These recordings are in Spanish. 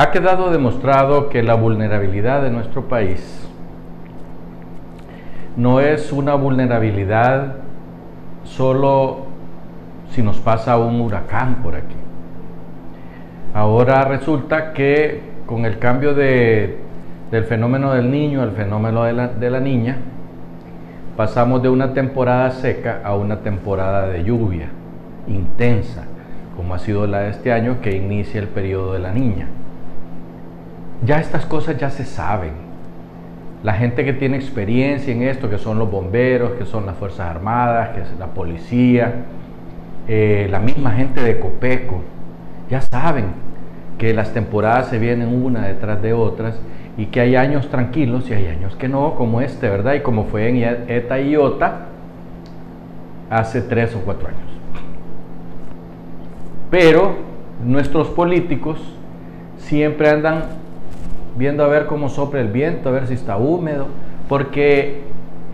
Ha quedado demostrado que la vulnerabilidad de nuestro país no es una vulnerabilidad solo si nos pasa un huracán por aquí. Ahora resulta que con el cambio de, del fenómeno del niño al fenómeno de la, de la niña, pasamos de una temporada seca a una temporada de lluvia intensa, como ha sido la de este año que inicia el periodo de la niña. Ya estas cosas ya se saben, la gente que tiene experiencia en esto, que son los bomberos, que son las Fuerzas Armadas, que es la policía, eh, la misma gente de Copeco, ya saben que las temporadas se vienen una detrás de otras y que hay años tranquilos y hay años que no, como este, ¿verdad? Y como fue en ETA y IOTA hace tres o cuatro años. Pero nuestros políticos siempre andan viendo a ver cómo sopla el viento, a ver si está húmedo, porque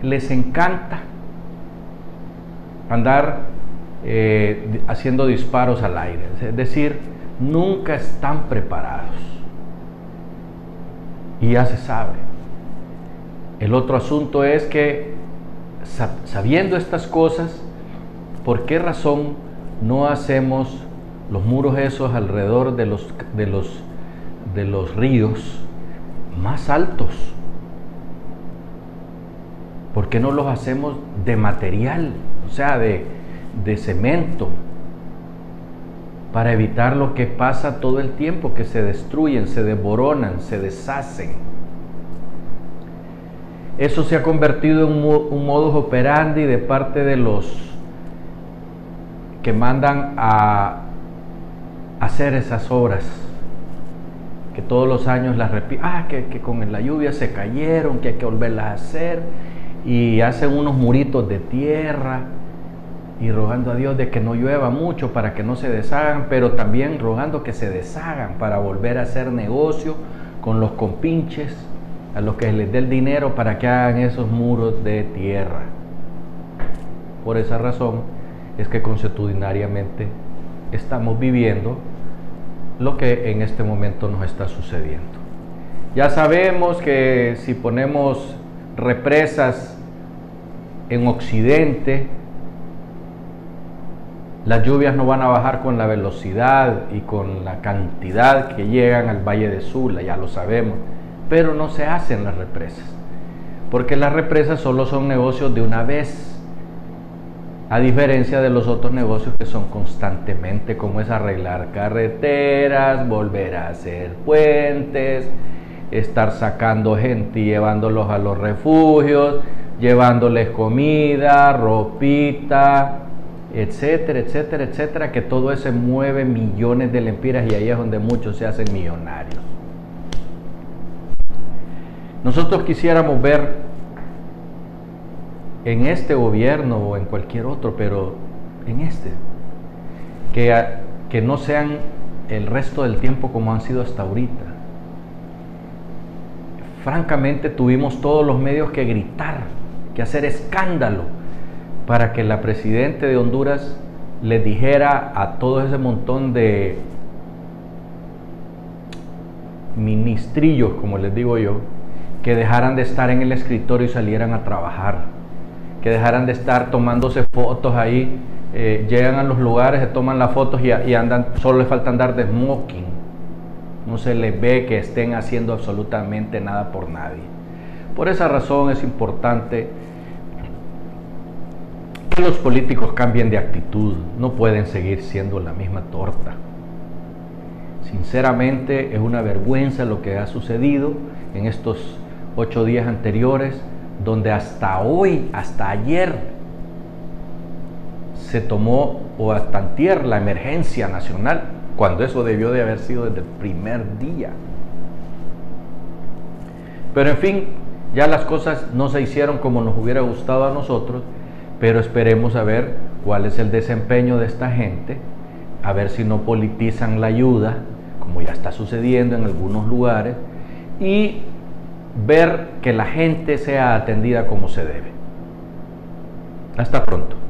les encanta andar eh, haciendo disparos al aire, es decir, nunca están preparados. Y ya se sabe. El otro asunto es que sabiendo estas cosas, ¿por qué razón no hacemos los muros esos alrededor de los, de los, de los ríos? Más altos. ¿Por qué no los hacemos de material, o sea, de, de cemento? Para evitar lo que pasa todo el tiempo, que se destruyen, se desboronan, se deshacen. Eso se ha convertido en un modus operandi de parte de los que mandan a hacer esas obras que todos los años las repiten, ah, que, que, con la lluvia se cayeron, que hay que volverlas a hacer, y hacen unos muritos de tierra, y rogando a Dios de que no llueva mucho para que no se deshagan, pero también rogando que se deshagan para volver a hacer negocio con los compinches, a los que les dé el dinero para que hagan esos muros de tierra. Por esa razón es que consuetudinariamente estamos viviendo lo que en este momento nos está sucediendo. Ya sabemos que si ponemos represas en Occidente, las lluvias no van a bajar con la velocidad y con la cantidad que llegan al Valle de Sula, ya lo sabemos, pero no se hacen las represas, porque las represas solo son negocios de una vez a diferencia de los otros negocios que son constantemente, como es arreglar carreteras, volver a hacer puentes, estar sacando gente y llevándolos a los refugios, llevándoles comida, ropita, etcétera, etcétera, etcétera, que todo eso mueve millones de lempiras y ahí es donde muchos se hacen millonarios. Nosotros quisiéramos ver en este gobierno o en cualquier otro, pero en este, que, que no sean el resto del tiempo como han sido hasta ahorita. Francamente tuvimos todos los medios que gritar, que hacer escándalo para que la presidente de Honduras le dijera a todo ese montón de ministrillos, como les digo yo, que dejaran de estar en el escritorio y salieran a trabajar que dejaran de estar tomándose fotos ahí, eh, llegan a los lugares, se toman las fotos y, andan, solo les falta andar de smoking. No se les ve que estén haciendo absolutamente nada por nadie. Por esa razón es importante que los políticos cambien de actitud, no pueden seguir siendo la misma torta. Sinceramente es una vergüenza lo que ha sucedido en estos ocho días anteriores donde hasta hoy, hasta ayer, se tomó o hasta antier la emergencia nacional, cuando eso debió de haber sido desde el primer día. Pero en fin, ya las cosas no se hicieron como nos hubiera gustado a nosotros, pero esperemos a ver cuál es el desempeño de esta gente, a ver si no politizan la ayuda, como ya está sucediendo en algunos lugares, y ver que la gente sea atendida como se debe. Hasta pronto.